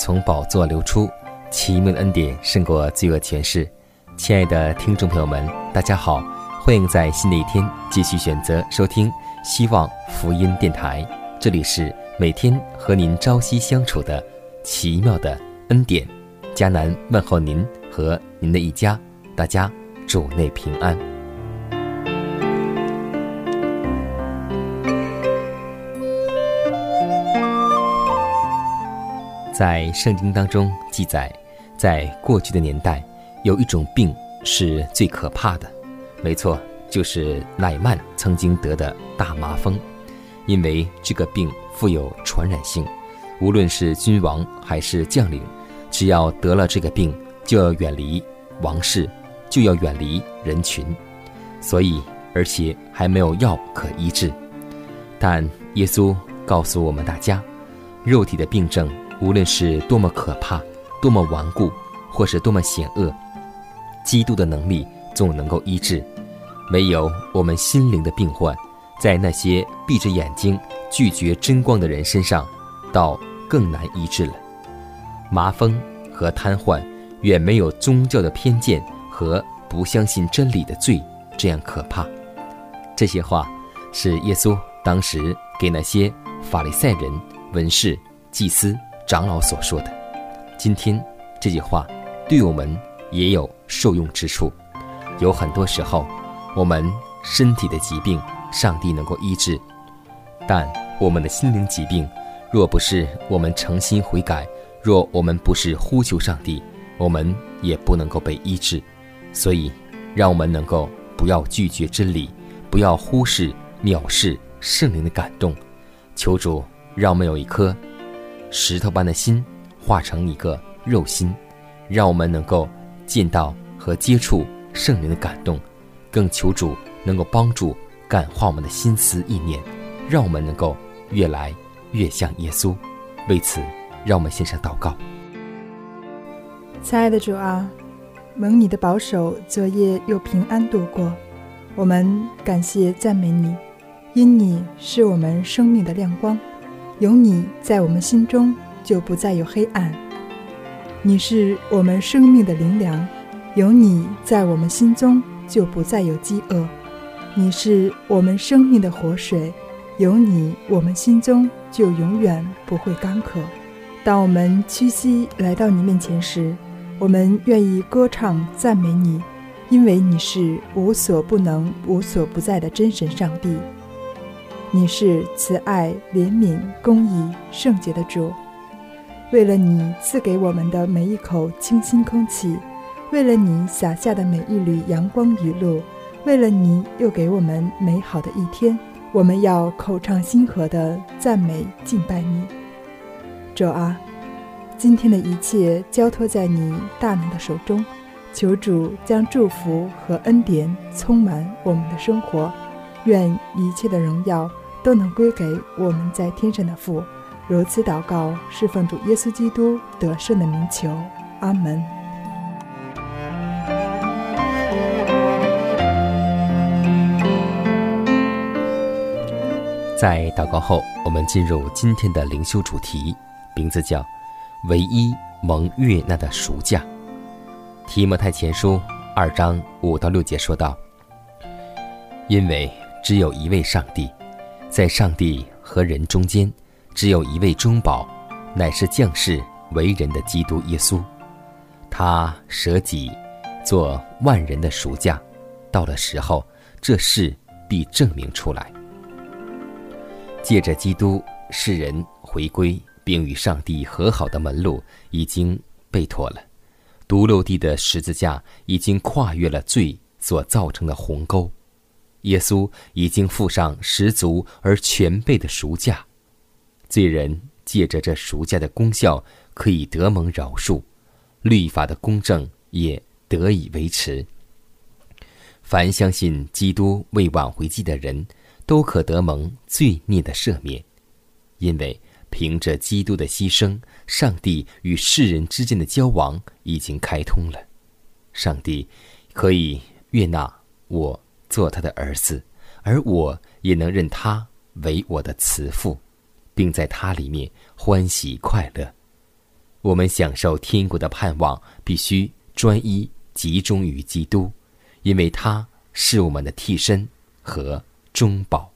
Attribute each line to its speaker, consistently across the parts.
Speaker 1: 从宝座流出，奇妙的恩典胜过罪恶权势。亲爱的听众朋友们，大家好，欢迎在新的一天继续选择收听希望福音电台。这里是每天和您朝夕相处的奇妙的恩典。迦南问候您和您的一家，大家主内平安。在圣经当中记载，在过去的年代，有一种病是最可怕的，没错，就是乃曼曾经得的大麻风。因为这个病富有传染性，无论是君王还是将领，只要得了这个病，就要远离王室，就要远离人群。所以，而且还没有药可医治。但耶稣告诉我们大家，肉体的病症。无论是多么可怕、多么顽固，或是多么险恶，基督的能力总能够医治。没有我们心灵的病患，在那些闭着眼睛拒绝真光的人身上，倒更难医治了。麻风和瘫痪远没有宗教的偏见和不相信真理的罪这样可怕。这些话是耶稣当时给那些法利赛人、文士、祭司。长老所说的，今天这句话对我们也有受用之处。有很多时候，我们身体的疾病，上帝能够医治；但我们的心灵疾病，若不是我们诚心悔改，若我们不是呼求上帝，我们也不能够被医治。所以，让我们能够不要拒绝真理，不要忽视、藐视圣灵的感动。求主让我们有一颗。石头般的心化成一个肉心，让我们能够见到和接触圣灵的感动，更求主能够帮助感化我们的心思意念，让我们能够越来越像耶稣。为此，让我们献上祷告。
Speaker 2: 亲爱的主啊，蒙你的保守，昨夜又平安度过，我们感谢赞美你，因你是我们生命的亮光。有你在我们心中，就不再有黑暗。你是我们生命的灵粮，有你在我们心中，就不再有饥饿。你是我们生命的活水，有你我们心中就永远不会干渴。当我们屈膝来到你面前时，我们愿意歌唱赞美你，因为你是无所不能、无所不在的真神上帝。你是慈爱、怜悯、公义、圣洁的主。为了你赐给我们的每一口清新空气，为了你洒下的每一缕阳光雨露，为了你又给我们美好的一天，我们要口唱心和的赞美敬拜你。主啊，今天的一切交托在你大能的手中，求主将祝福和恩典充满我们的生活，愿一切的荣耀。都能归给我们在天上的父。如此祷告，是奉主耶稣基督得胜的名求。阿门。
Speaker 1: 在祷告后，我们进入今天的灵修主题，名字叫“唯一蒙悦纳的赎价”。提摩太前书二章五到六节说道：“因为只有一位上帝，在上帝和人中间，只有一位中保，乃是降世为人的基督耶稣。他舍己，做万人的赎价。到了时候，这事必证明出来。借着基督，世人回归并与上帝和好的门路已经被妥了。”独漏地的十字架已经跨越了罪所造成的鸿沟，耶稣已经付上十足而全备的赎价，罪人借着这赎价的功效可以得蒙饶恕，律法的公正也得以维持。凡相信基督为挽回祭的人，都可得蒙罪孽的赦免，因为。凭着基督的牺牲，上帝与世人之间的交往已经开通了。上帝可以悦纳我做他的儿子，而我也能认他为我的慈父，并在他里面欢喜快乐。我们享受天国的盼望，必须专一集中于基督，因为他是我们的替身和中保。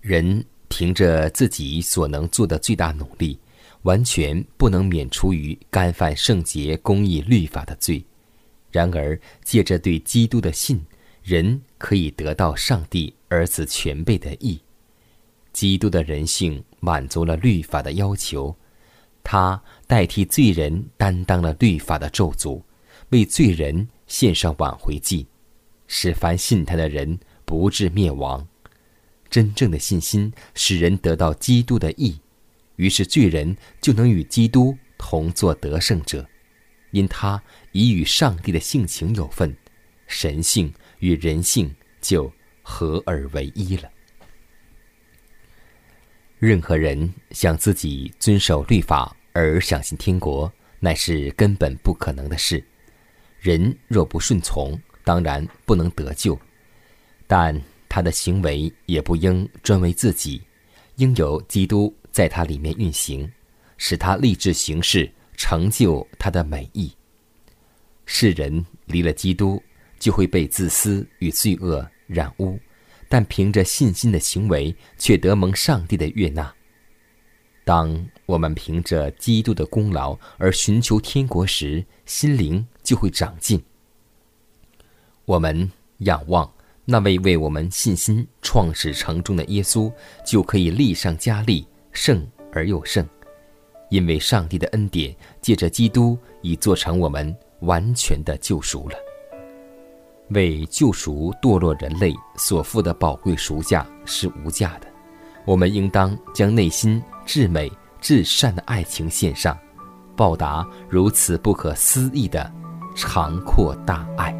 Speaker 1: 人。凭着自己所能做的最大努力，完全不能免除于干犯圣洁、公义、律法的罪。然而，借着对基督的信，人可以得到上帝儿子全备的义。基督的人性满足了律法的要求，他代替罪人担当了律法的咒诅，为罪人献上挽回祭，使凡信他的人不至灭亡。真正的信心使人得到基督的义，于是罪人就能与基督同作得胜者，因他已与上帝的性情有份，神性与人性就合而为一了。任何人想自己遵守律法而相信天国，乃是根本不可能的事。人若不顺从，当然不能得救，但。他的行为也不应专为自己，应由基督在他里面运行，使他立志行事，成就他的美意。世人离了基督，就会被自私与罪恶染污，但凭着信心的行为，却得蒙上帝的悦纳。当我们凭着基督的功劳而寻求天国时，心灵就会长进。我们仰望。那位为我们信心创始成终的耶稣，就可以力上加力，胜而又胜，因为上帝的恩典借着基督已做成我们完全的救赎了。为救赎堕落人类所付的宝贵赎价是无价的，我们应当将内心至美至善的爱情献上，报答如此不可思议的长阔大
Speaker 3: 爱。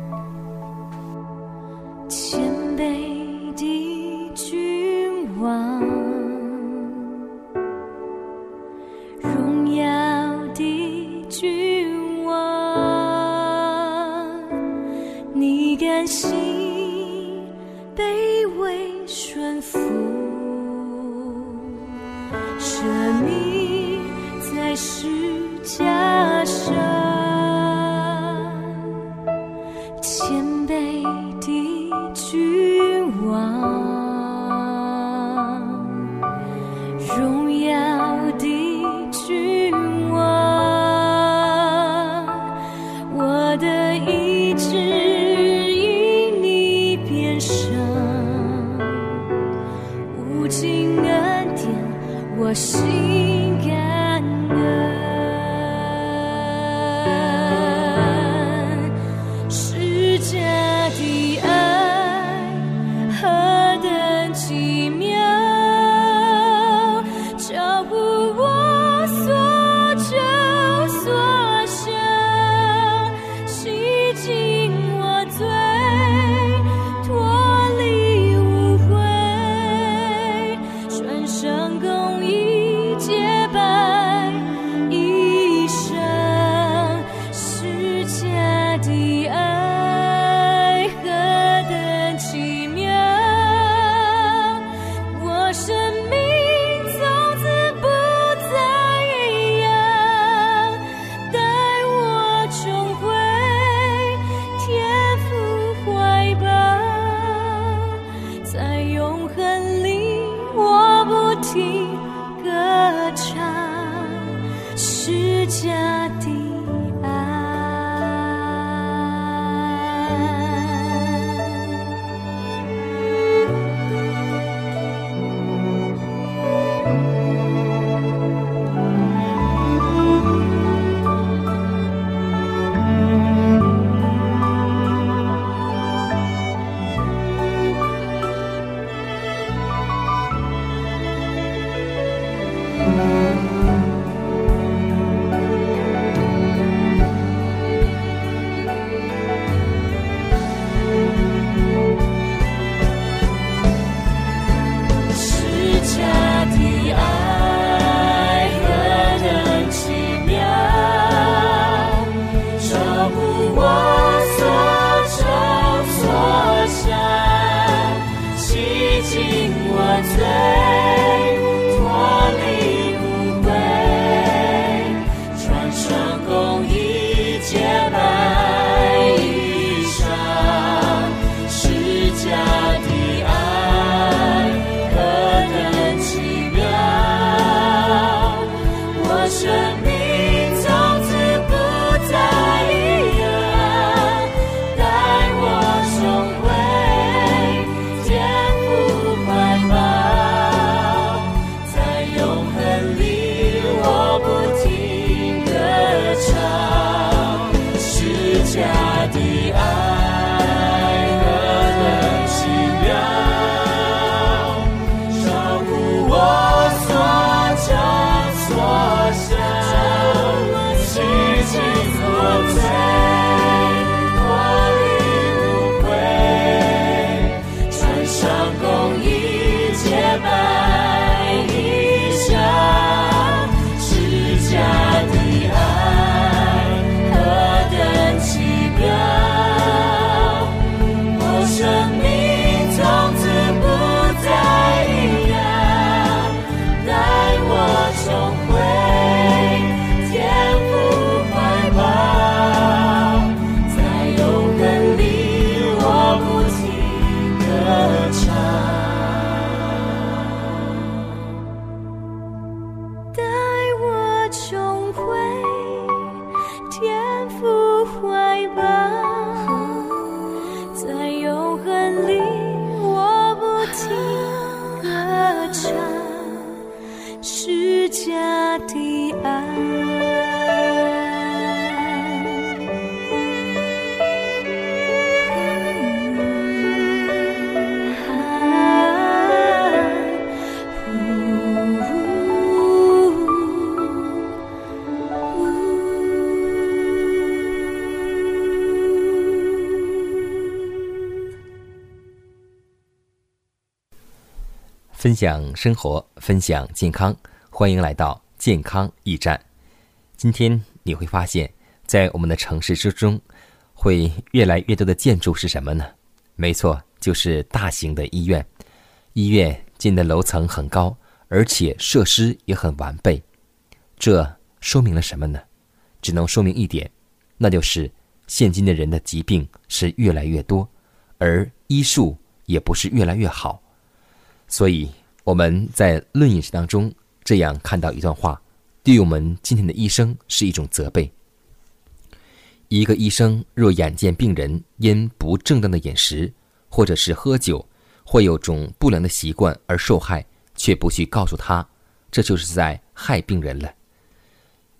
Speaker 1: 分享生活，分享健康，欢迎来到健康驿站。今天你会发现，在我们的城市之中，会越来越多的建筑是什么呢？没错，就是大型的医院。医院建的楼层很高，而且设施也很完备。这说明了什么呢？只能说明一点，那就是现今的人的疾病是越来越多，而医术也不是越来越好。所以我们在《论饮食》当中这样看到一段话，对我们今天的医生是一种责备。一个医生若眼见病人因不正当的饮食，或者是喝酒，或有种不良的习惯而受害，却不去告诉他，这就是在害病人了。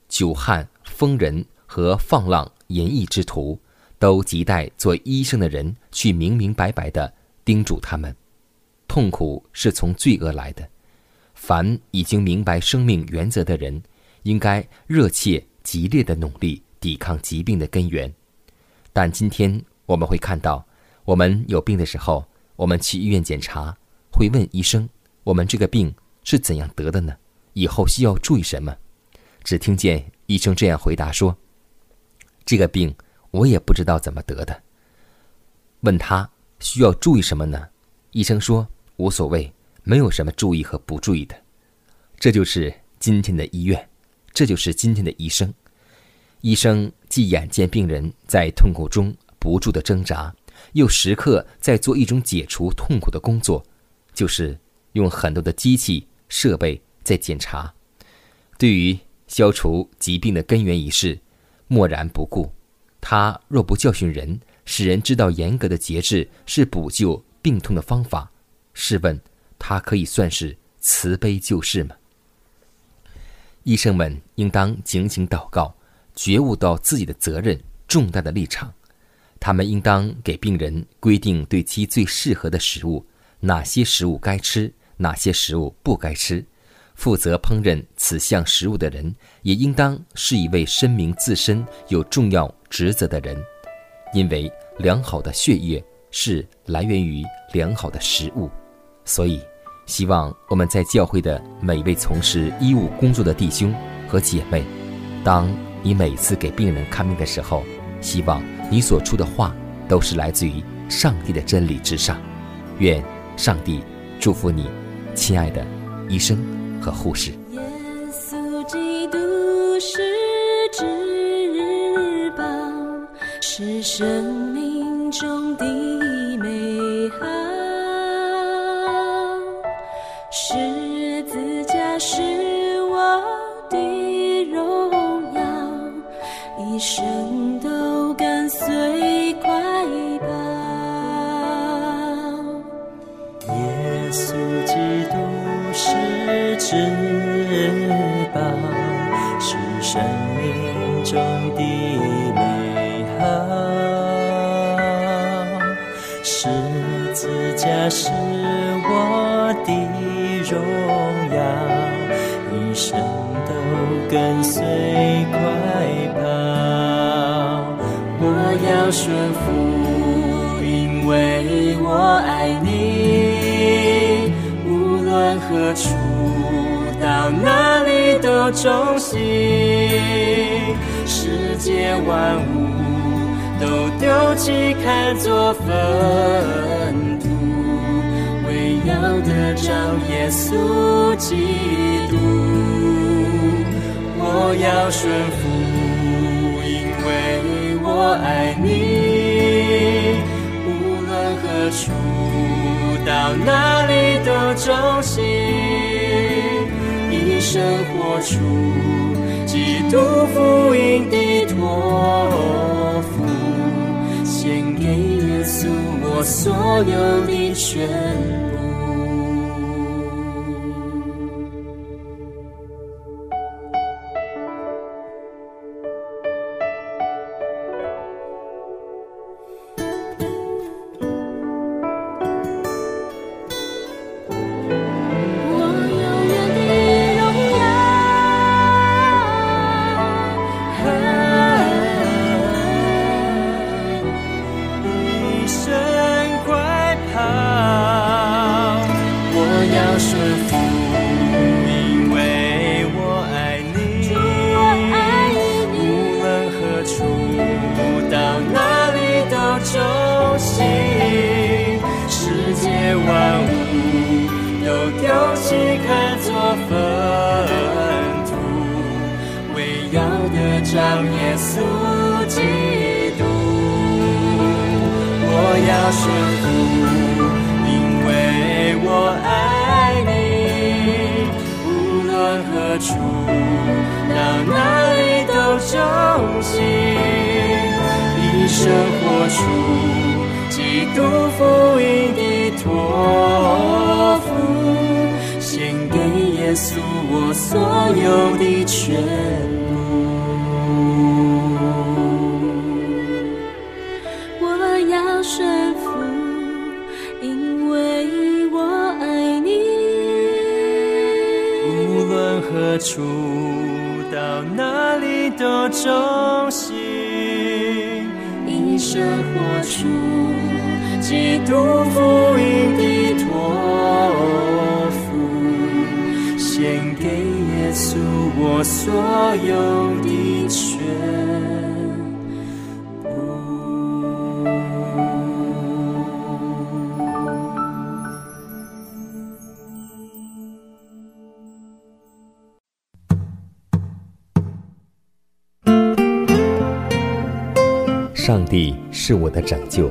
Speaker 1: 酒汉、疯人和放浪淫逸之徒，都亟待做医生的人去明明白白的叮嘱他们。痛苦是从罪恶来的。凡已经明白生命原则的人，应该热切、激烈的努力抵抗疾病的根源。但今天我们会看到，我们有病的时候，我们去医院检查，会问医生：我们这个病是怎样得的呢？以后需要注意什么？只听见医生这样回答说：“这个病我也不知道怎么得的。”问他需要注意什么呢？医生说。无所谓，没有什么注意和不注意的，这就是今天的医院，这就是今天的医生。医生既眼见病人在痛苦中不住的挣扎，又时刻在做一种解除痛苦的工作，就是用很多的机器设备在检查。对于消除疾病的根源一事，漠然不顾。他若不教训人，使人知道严格的节制是补救病痛的方法，试问他可以算是慈悲救世吗？医生们应当警醒祷告，觉悟到自己的责任重大的立场。他们应当给病人规定对其最适合的食物，哪些食物该吃，哪些食物不该吃。负责烹饪此项食物的人，也应当是一位声明自身有重要职责的人，因为良好的血液是来源于良好的食物。所以，希望我们在教会的每位从事医务工作的弟兄和姐妹，当你每次给病人看病的时候，希望你所出的话都是来自于上帝的真理之上。愿上帝祝福你，亲爱的医生和护士。
Speaker 4: 是至，十字架是我的荣耀，一生都跟随快跑。
Speaker 3: 我要顺服，因为我爱你。无论何处，到哪里都忠心。世界万物都丢弃，看作粪土，为要得着耶稣基督。我要顺服，因为我爱你。无论何处，到哪里都忠心，一生活出基督福音的托我所有的全。万物都丢弃，看作粪土，为要得着耶稣基督。我要顺服，因为我爱你。无论何处，到哪里都忠心，一生活出基督福音的托付，献给耶稣我所有的全部。
Speaker 4: 我要顺服，因为我爱你。
Speaker 3: 无论何处，到哪里都忠心，
Speaker 4: 一生活出基督福音的托付，
Speaker 3: 献给耶稣我所有的全部。
Speaker 1: 上帝是我的拯救，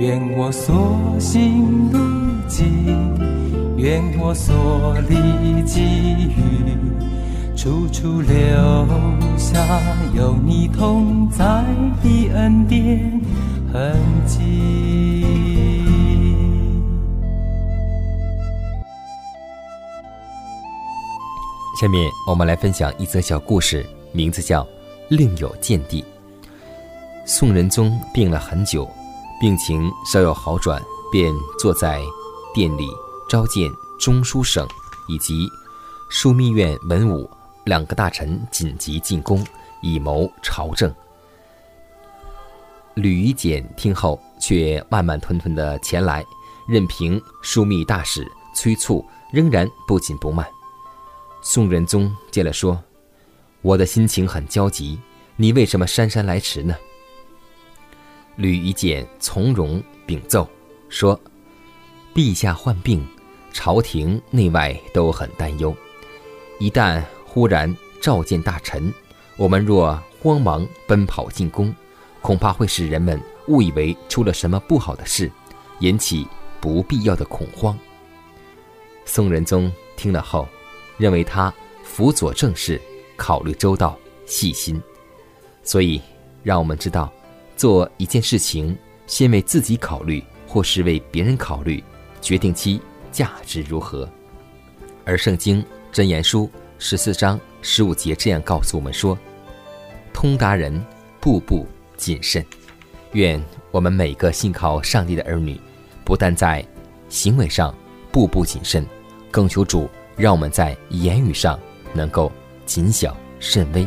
Speaker 5: 愿我所行路径，愿我所历际遇，处处留下有你同在的恩典痕迹。
Speaker 1: 下面我们来分享一则小故事，名字叫《另有见地》。宋仁宗病了很久。病情稍有好转，便坐在殿里召见中书省以及枢密院文武两个大臣，紧急进宫，以谋朝政。吕夷简听后，却慢慢吞吞的前来，任凭枢密大使催促，仍然不紧不慢。宋仁宗见了，说：“我的心情很焦急，你为什么姗姗来迟呢？”吕夷简从容禀奏说：“陛下患病，朝廷内外都很担忧。一旦忽然召见大臣，我们若慌忙奔跑进宫，恐怕会使人们误以为出了什么不好的事，引起不必要的恐慌。”宋仁宗听了后，认为他辅佐政事，考虑周到细心，所以让我们知道。做一件事情，先为自己考虑，或是为别人考虑，决定其价值如何。而《圣经真言书》十四章十五节这样告诉我们说：“通达人，步步谨慎。”愿我们每个信靠上帝的儿女，不但在行为上步步谨慎，更求主让我们在言语上能够谨小慎微。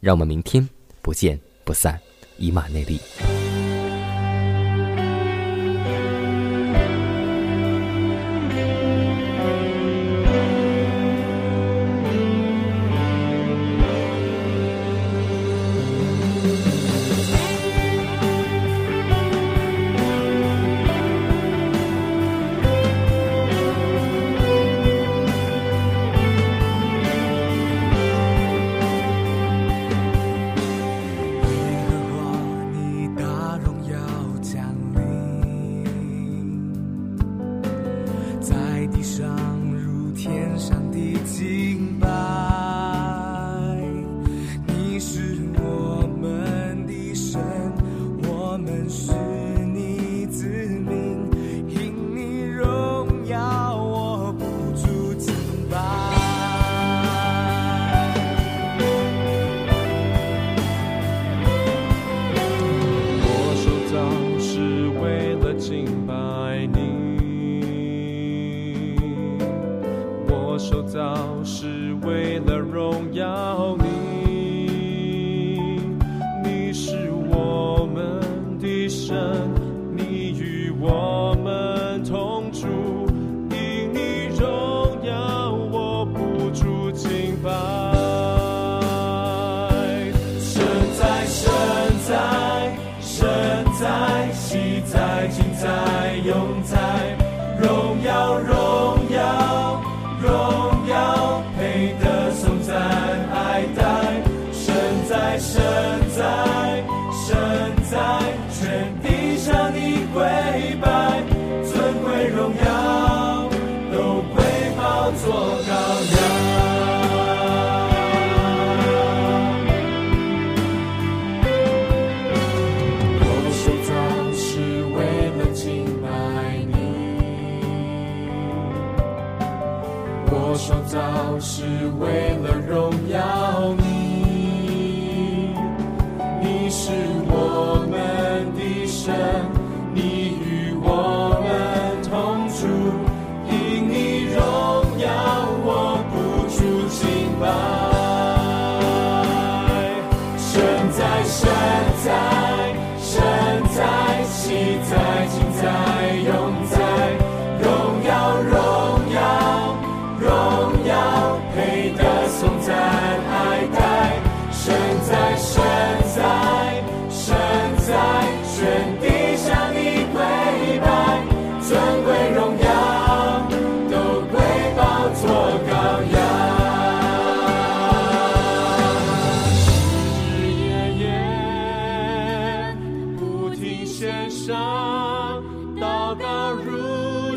Speaker 1: 让我们明天不见不散，以马内利。
Speaker 5: 在，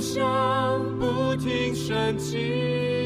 Speaker 3: 想不停升起